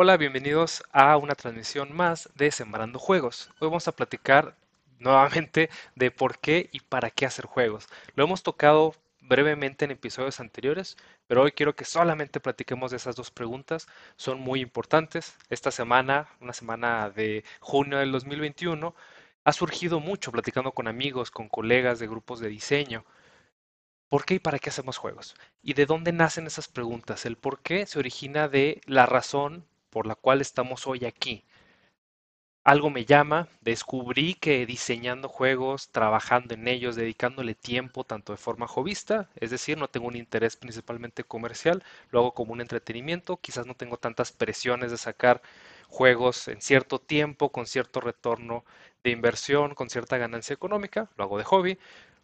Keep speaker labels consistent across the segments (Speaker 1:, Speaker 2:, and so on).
Speaker 1: Hola, bienvenidos a una transmisión más de Sembrando Juegos. Hoy vamos a platicar nuevamente de por qué y para qué hacer juegos. Lo hemos tocado brevemente en episodios anteriores, pero hoy quiero que solamente platiquemos de esas dos preguntas. Son muy importantes. Esta semana, una semana de junio del 2021, ha surgido mucho platicando con amigos, con colegas de grupos de diseño. ¿Por qué y para qué hacemos juegos? ¿Y de dónde nacen esas preguntas? El por qué se origina de la razón por la cual estamos hoy aquí. Algo me llama, descubrí que diseñando juegos, trabajando en ellos, dedicándole tiempo tanto de forma jovista, es decir, no tengo un interés principalmente comercial, lo hago como un entretenimiento, quizás no tengo tantas presiones de sacar juegos en cierto tiempo, con cierto retorno de inversión, con cierta ganancia económica, lo hago de hobby,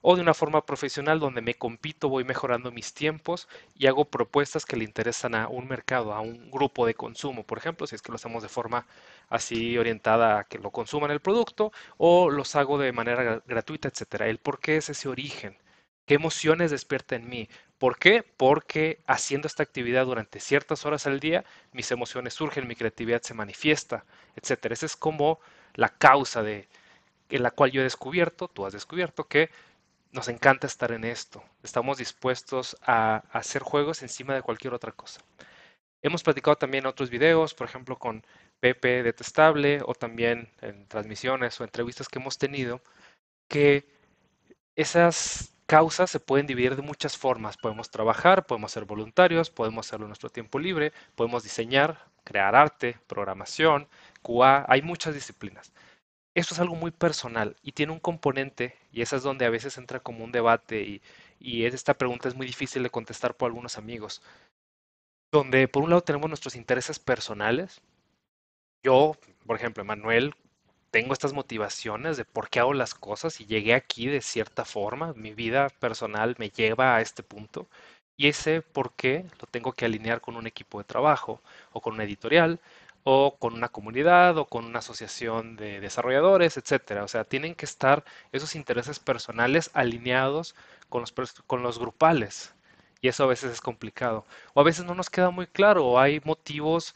Speaker 1: o de una forma profesional donde me compito, voy mejorando mis tiempos y hago propuestas que le interesan a un mercado, a un grupo de consumo, por ejemplo, si es que lo hacemos de forma así orientada a que lo consuman el producto o los hago de manera gratuita, etcétera. El por qué es ese origen, qué emociones despierta en mí. ¿Por qué? Porque haciendo esta actividad durante ciertas horas al día, mis emociones surgen, mi creatividad se manifiesta, etcétera. Esa es como la causa de en la cual yo he descubierto, tú has descubierto que nos encanta estar en esto. Estamos dispuestos a, hacer juegos encima de cualquier otra cosa. Hemos platicado también otros videos, por ejemplo con Pepe Detestable o también en transmisiones o entrevistas que hemos tenido, que esas causas se pueden dividir de muchas formas. Podemos trabajar, podemos ser voluntarios, podemos hacerlo en nuestro tiempo libre, podemos diseñar, crear arte, programación, QA, hay muchas disciplinas esto es algo muy personal y tiene un componente, y esa es donde a veces entra como un debate y, y esta pregunta es muy difícil de contestar por algunos amigos, donde por un lado tenemos nuestros intereses personales. Yo, por ejemplo, Emanuel, tengo estas motivaciones de por qué hago las cosas y llegué aquí de cierta forma, mi vida personal me lleva a este punto. Y ese por qué lo tengo que alinear con un equipo de trabajo o con una editorial o con una comunidad o con una asociación de desarrolladores, etcétera. O sea, tienen que estar esos intereses personales alineados con los, con los grupales. Y eso a veces es complicado. O a veces no nos queda muy claro, o hay motivos,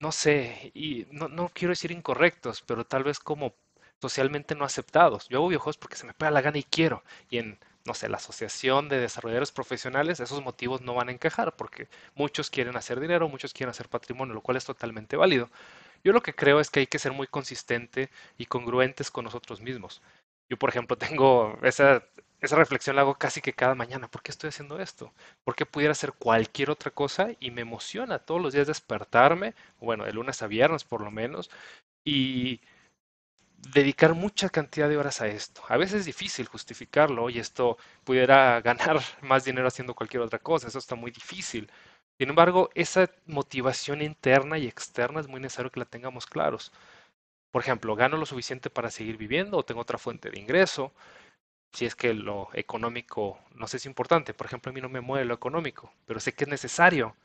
Speaker 1: no sé, y no, no quiero decir incorrectos, pero tal vez como socialmente no aceptados. Yo hago videojuegos porque se me pega la gana y quiero. Y en no sé, la asociación de desarrolladores profesionales, esos motivos no van a encajar porque muchos quieren hacer dinero, muchos quieren hacer patrimonio, lo cual es totalmente válido. Yo lo que creo es que hay que ser muy consistente y congruentes con nosotros mismos. Yo, por ejemplo, tengo esa, esa reflexión la hago casi que cada mañana. ¿Por qué estoy haciendo esto? ¿Por qué pudiera hacer cualquier otra cosa? Y me emociona todos los días despertarme, bueno, de lunes a viernes por lo menos, y dedicar mucha cantidad de horas a esto. A veces es difícil justificarlo y esto pudiera ganar más dinero haciendo cualquier otra cosa, eso está muy difícil. Sin embargo, esa motivación interna y externa es muy necesario que la tengamos claros. Por ejemplo, ¿gano lo suficiente para seguir viviendo o tengo otra fuente de ingreso? Si es que lo económico no sé si es importante. Por ejemplo, a mí no me mueve lo económico, pero sé que es necesario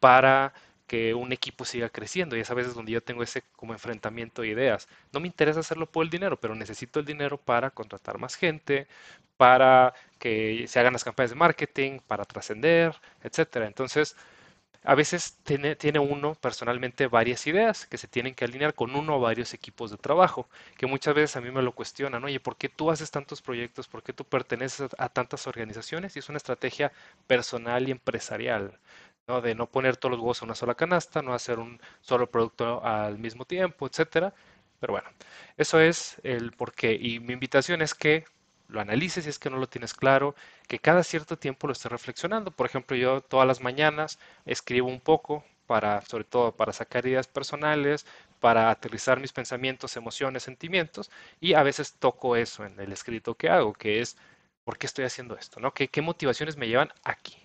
Speaker 1: para que un equipo siga creciendo y es a veces donde yo tengo ese como enfrentamiento de ideas. No me interesa hacerlo por el dinero, pero necesito el dinero para contratar más gente, para que se hagan las campañas de marketing, para trascender, etcétera. Entonces, a veces tiene, tiene, uno personalmente varias ideas que se tienen que alinear con uno o varios equipos de trabajo, que muchas veces a mí me lo cuestionan, oye, ¿por qué tú haces tantos proyectos? ¿Por qué tú perteneces a tantas organizaciones? Y es una estrategia personal y empresarial. ¿No? De no poner todos los huevos en una sola canasta, no hacer un solo producto al mismo tiempo, etcétera. Pero bueno, eso es el porqué. Y mi invitación es que lo analices si es que no lo tienes claro, que cada cierto tiempo lo estés reflexionando. Por ejemplo, yo todas las mañanas escribo un poco para, sobre todo para sacar ideas personales, para aterrizar mis pensamientos, emociones, sentimientos, y a veces toco eso en el escrito que hago, que es ¿por qué estoy haciendo esto? ¿no? ¿Qué, qué motivaciones me llevan aquí?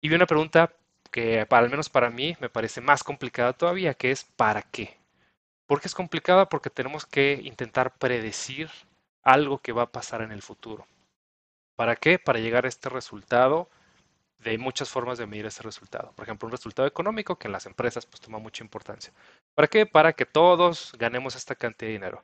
Speaker 1: Y vi una pregunta que para, al menos para mí me parece más complicada todavía, que es ¿para qué? ¿Por qué es complicada? Porque tenemos que intentar predecir algo que va a pasar en el futuro. ¿Para qué? Para llegar a este resultado de muchas formas de medir ese resultado. Por ejemplo, un resultado económico que en las empresas pues toma mucha importancia. ¿Para qué? Para que todos ganemos esta cantidad de dinero.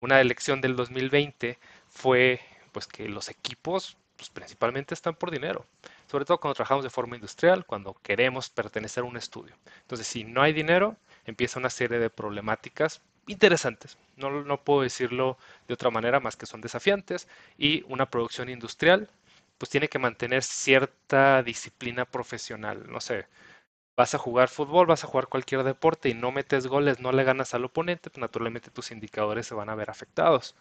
Speaker 1: Una elección del 2020 fue pues que los equipos pues, principalmente están por dinero. Sobre todo cuando trabajamos de forma industrial, cuando queremos pertenecer a un estudio. Entonces, si no hay dinero, empieza una serie de problemáticas interesantes. No, no puedo decirlo de otra manera más que son desafiantes y una producción industrial pues tiene que mantener cierta disciplina profesional. No sé, vas a jugar fútbol, vas a jugar cualquier deporte y no metes goles, no le ganas al oponente, pues naturalmente tus indicadores se van a ver afectados.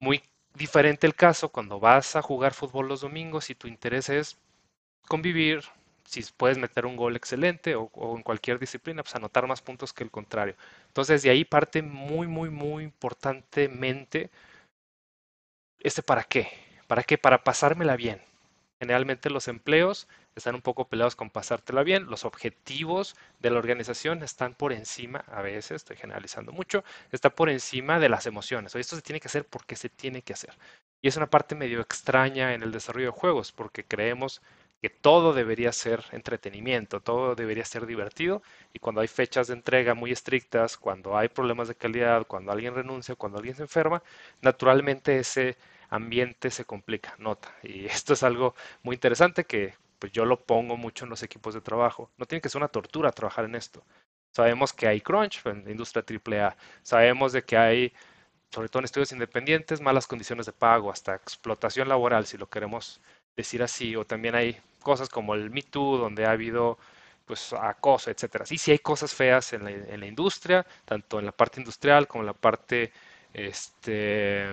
Speaker 1: Muy diferente el caso cuando vas a jugar fútbol los domingos y tu interés es convivir, si puedes meter un gol excelente o, en cualquier disciplina, pues anotar más puntos que el contrario. Entonces de ahí parte muy, muy, muy importantemente este para qué. ¿Para qué? Para pasármela bien. Generalmente los empleos están un poco peleados con pasártela bien. Los objetivos de la organización están por encima, a veces, estoy generalizando mucho, está por encima de las emociones. Esto se tiene que hacer porque se tiene que hacer. Y es una parte medio extraña en el desarrollo de juegos, porque creemos que todo debería ser entretenimiento, todo debería ser divertido y cuando hay fechas de entrega muy estrictas, cuando hay problemas de calidad, cuando alguien renuncia, cuando alguien se enferma, naturalmente ese ambiente se complica, nota. Y esto es algo muy interesante que pues yo lo pongo mucho en los equipos de trabajo. No tiene que ser una tortura trabajar en esto. Sabemos que hay crunch en la industria AAA. Sabemos de que hay, sobre todo en estudios independientes, malas condiciones de pago, hasta explotación laboral, si lo queremos decir así. O también hay cosas como el Me Too, donde ha habido pues acoso, etcétera. Sí, sí hay cosas feas en la, industria, tanto en la parte industrial como en la parte este,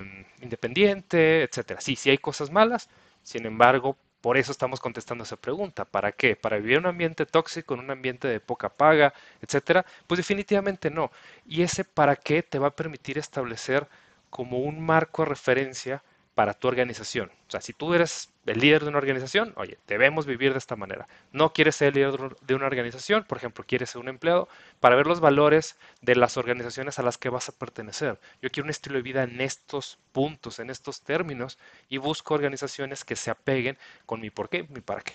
Speaker 1: independiente, etcétera. Sí, sí hay cosas malas, sin embargo, por eso estamos contestando esa pregunta. ¿Para qué? ¿Para vivir en un ambiente tóxico, en un ambiente de poca paga, etcétera? Pues definitivamente no. Y ese para qué te va a permitir establecer como un marco de referencia para tu organización. O sea, si tú eres el líder de una organización, oye, debemos vivir de esta manera. No quieres ser el líder de una organización, por ejemplo, quieres ser un empleado, para ver los valores de las organizaciones a las que vas a pertenecer. Yo quiero un estilo de vida en estos puntos, en estos términos, y busco organizaciones que se apeguen con mi por qué, mi para qué.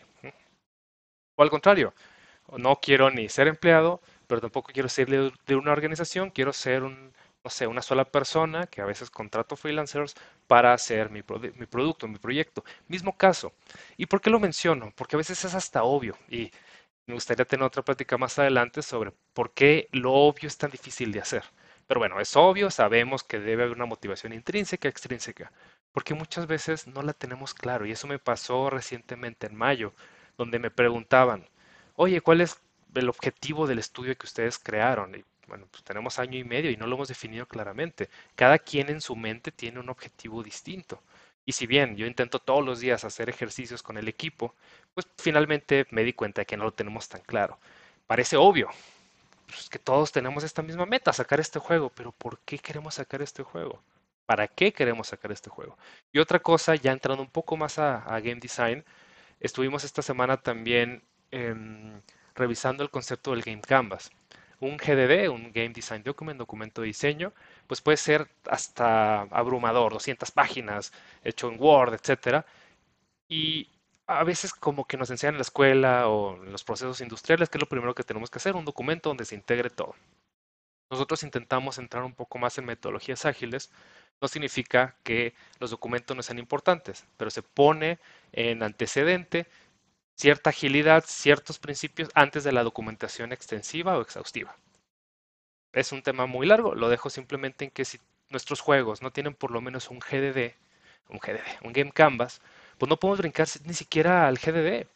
Speaker 1: O al contrario, no quiero ni ser empleado, pero tampoco quiero ser líder de una organización, quiero ser un no sé, una sola persona, que a veces contrato freelancers para hacer mi, mi, producto, mi proyecto. Mismo caso. ¿Y por qué lo menciono? Porque a veces es hasta obvio. Y me gustaría tener otra plática más adelante sobre por qué lo obvio es tan difícil de hacer. Pero bueno, es obvio, sabemos que debe haber una motivación intrínseca, extrínseca, porque muchas veces no la tenemos claro. Y eso me pasó recientemente en mayo, donde me preguntaban, oye, ¿cuál es el objetivo del estudio que ustedes crearon? Bueno, pues tenemos año y medio y no lo hemos definido claramente. Cada quien en su mente tiene un objetivo distinto. Y si bien yo intento todos los días hacer ejercicios con el equipo, pues finalmente me di cuenta de que no lo tenemos tan claro. Parece obvio, pues que todos tenemos esta misma meta, sacar este juego, pero ¿por qué queremos sacar este juego? ¿Para qué queremos sacar este juego? Y otra cosa, ya entrando un poco más a, game design, estuvimos esta semana también em, revisando el concepto del game canvas un GDD, un Game Design Document, documento de diseño, pues puede ser hasta abrumador, 200 páginas, hecho en Word, etcétera. Y a veces como que nos enseñan en la escuela o en los procesos industriales que es lo primero que tenemos que hacer, un documento donde se integre todo. Nosotros intentamos entrar un poco más en metodologías ágiles. No significa que los documentos no sean importantes, pero se pone en antecedente cierta agilidad, ciertos principios antes de la documentación extensiva o exhaustiva. Es un tema muy largo, lo dejo simplemente en que si nuestros juegos no tienen por lo menos un GDD, un GDD, un Game Canvas, pues no podemos brincar ni siquiera al GDD.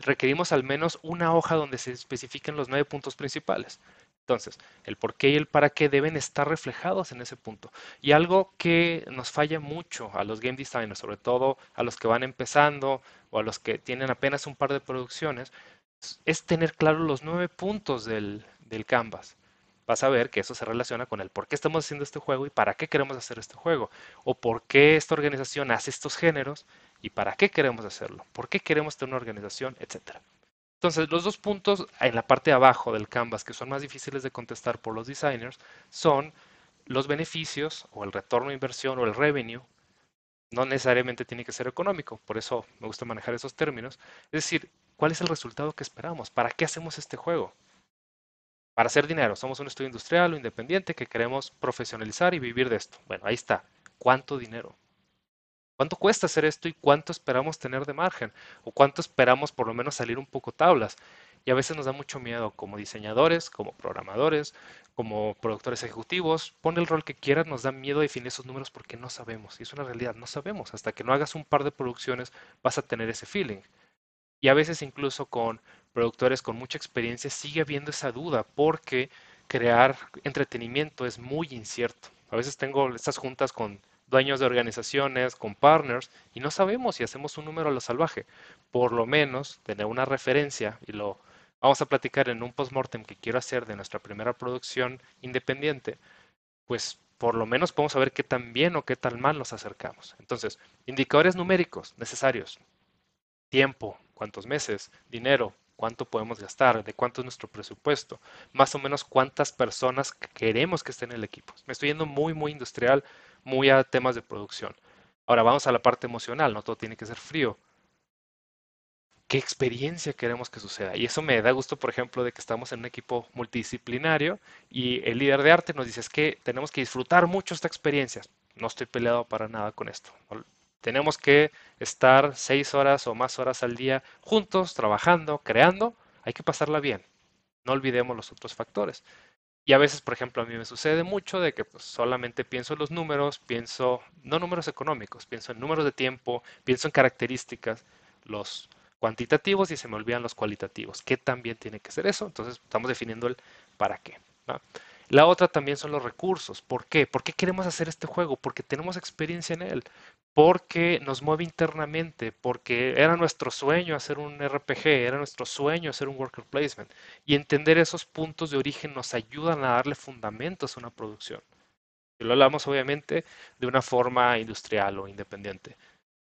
Speaker 1: Requerimos al menos una hoja donde se especifiquen los nueve puntos principales. Entonces, el por qué y el para qué deben estar reflejados en ese punto. Y algo que nos falla mucho a los game designers, sobre todo a los que van empezando o a los que tienen apenas un par de producciones, es tener claro los nueve puntos del, del canvas. Vas a ver que eso se relaciona con el por qué estamos haciendo este juego y para qué queremos hacer este juego. O por qué esta organización hace estos géneros y para qué queremos hacerlo. Por qué queremos tener una organización, etcétera. Entonces, los dos puntos en la parte de abajo del canvas que son más difíciles de contestar por los designers son los beneficios o el retorno de inversión o el revenue. No necesariamente tiene que ser económico, por eso me gusta manejar esos términos. Es decir, ¿cuál es el resultado que esperamos? ¿Para qué hacemos este juego? Para hacer dinero. Somos un estudio industrial o independiente que queremos profesionalizar y vivir de esto. Bueno, ahí está. ¿Cuánto dinero? ¿Cuánto cuesta hacer esto y cuánto esperamos tener de margen? ¿O cuánto esperamos por lo menos salir un poco tablas? Y a veces nos da mucho miedo como diseñadores, como programadores, como productores ejecutivos. Pon el rol que quieras, nos da miedo definir esos números porque no sabemos. Y es una realidad, no sabemos. Hasta que no hagas un par de producciones vas a tener ese feeling. Y a veces incluso con productores con mucha experiencia sigue habiendo esa duda porque crear entretenimiento es muy incierto. A veces tengo estas juntas con dueños de organizaciones, con partners, y no sabemos si hacemos un número a lo salvaje. Por lo menos tener una referencia, y lo vamos a platicar en un postmortem que quiero hacer de nuestra primera producción independiente, pues por lo menos podemos saber qué tan bien o qué tan mal nos acercamos. Entonces, indicadores numéricos necesarios. Tiempo, cuántos meses, dinero, cuánto podemos gastar, de cuánto es nuestro presupuesto, más o menos cuántas personas queremos que estén en el equipo. Me estoy yendo muy, muy industrial, muy a temas de producción. Ahora vamos a la parte emocional, no todo tiene que ser frío. ¿Qué experiencia queremos que suceda? Y eso me da gusto, por ejemplo, de que estamos en un equipo multidisciplinario y el líder de arte nos dice es que tenemos que disfrutar mucho esta experiencia. No estoy peleado para nada con esto. Tenemos que estar seis horas o más horas al día juntos, trabajando, creando. Hay que pasarla bien. No olvidemos los otros factores. Y a veces, por ejemplo, a mí me sucede mucho de que pues, solamente pienso en los números, pienso, no números económicos, pienso en números de tiempo, pienso en características, los cuantitativos y se me olvidan los cualitativos. ¿Qué también tiene que ser eso? Entonces estamos definiendo el para qué. La otra también son los recursos. ¿Por qué? ¿Por qué queremos hacer este juego? Porque tenemos experiencia en él porque nos mueve internamente, porque era nuestro sueño hacer un RPG, era nuestro sueño hacer un worker placement. Y entender esos puntos de origen nos ayudan a darle fundamentos a una producción. Y lo hablamos obviamente de una forma industrial o independiente.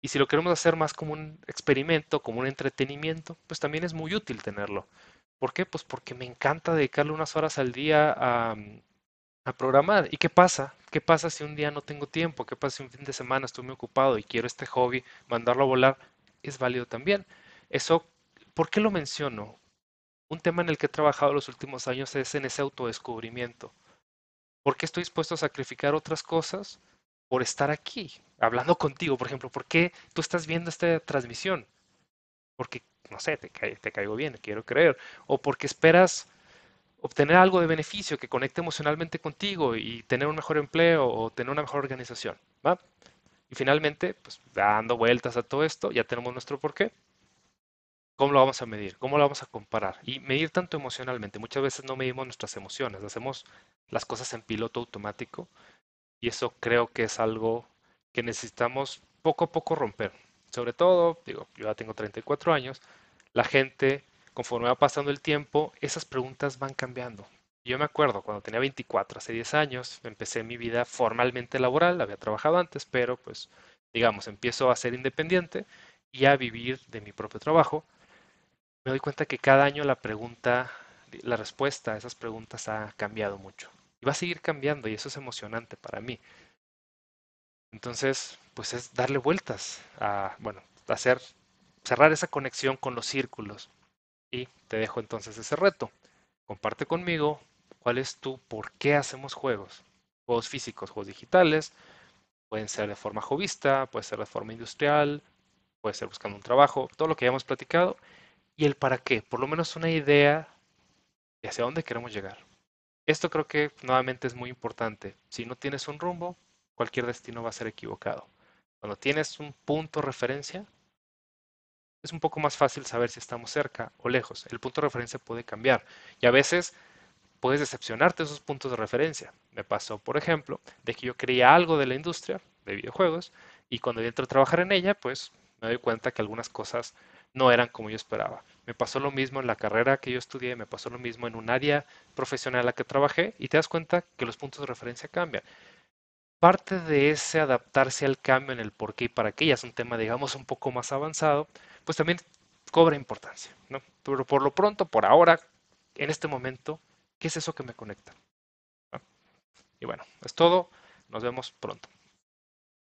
Speaker 1: Y si lo queremos hacer más como un experimento, como un entretenimiento, pues también es muy útil tenerlo. ¿Por qué? Pues porque me encanta dedicarle unas horas al día a, a programar. ¿Y qué pasa? ¿Qué pasa si un día no tengo tiempo? ¿Qué pasa si un fin de semana estoy muy ocupado y quiero este hobby, mandarlo a volar? Es válido también. Eso, ¿por qué lo menciono? Un tema en el que he trabajado los últimos años es en ese autodescubrimiento. ¿Por qué estoy dispuesto a sacrificar otras cosas por estar aquí, hablando contigo? Por ejemplo, ¿por qué tú estás viendo esta transmisión? Porque, no sé, te, te caigo bien, quiero creer. O porque esperas obtener algo de beneficio que conecte emocionalmente contigo y tener un mejor empleo o tener una mejor organización. ¿va? Y finalmente, pues dando vueltas a todo esto, ya tenemos nuestro porqué. ¿Cómo lo vamos a medir? ¿Cómo lo vamos a comparar? Y medir tanto emocionalmente. Muchas veces no medimos nuestras emociones, hacemos las cosas en piloto automático y eso creo que es algo que necesitamos poco a poco romper. Sobre todo, digo, yo ya tengo 34 años, la gente conforme va pasando el tiempo, esas preguntas van cambiando. Yo me acuerdo cuando tenía 24, hace 10 años, empecé mi vida formalmente laboral, había trabajado antes, pero pues digamos, empiezo a ser independiente y a vivir de mi propio trabajo. Me doy cuenta que cada año la pregunta, la respuesta a esas preguntas ha cambiado mucho. Y va a seguir cambiando y eso es emocionante para mí. Entonces, pues es darle vueltas a, bueno, hacer, cerrar esa conexión con los círculos, y te dejo entonces ese reto. Comparte conmigo cuál es tu por qué hacemos juegos. Juegos físicos, juegos digitales. Pueden ser de forma jovista, puede ser de forma industrial, puede ser buscando un trabajo, todo lo que hayamos platicado. Y el para qué, por lo menos una idea de hacia dónde queremos llegar. Esto creo que nuevamente es muy importante. Si no tienes un rumbo, cualquier destino va a ser equivocado. Cuando tienes un punto de referencia, es un poco más fácil saber si estamos cerca o lejos. El punto de referencia puede cambiar y a veces puedes decepcionarte de esos puntos de referencia. Me pasó, por ejemplo, de que yo creía algo de la industria de videojuegos y cuando entro a trabajar en ella, pues me doy cuenta que algunas cosas no eran como yo esperaba. Me pasó lo mismo en la carrera que yo estudié, me pasó lo mismo en un área profesional en la que trabajé y te das cuenta que los puntos de referencia cambian. Parte de ese adaptarse al cambio en el por qué y para qué ya es un tema, digamos, un poco más avanzado, pues también cobra importancia, ¿no? Pero por lo pronto, por ahora, en este momento, ¿qué es eso que me conecta? Y bueno, es todo. Nos vemos pronto.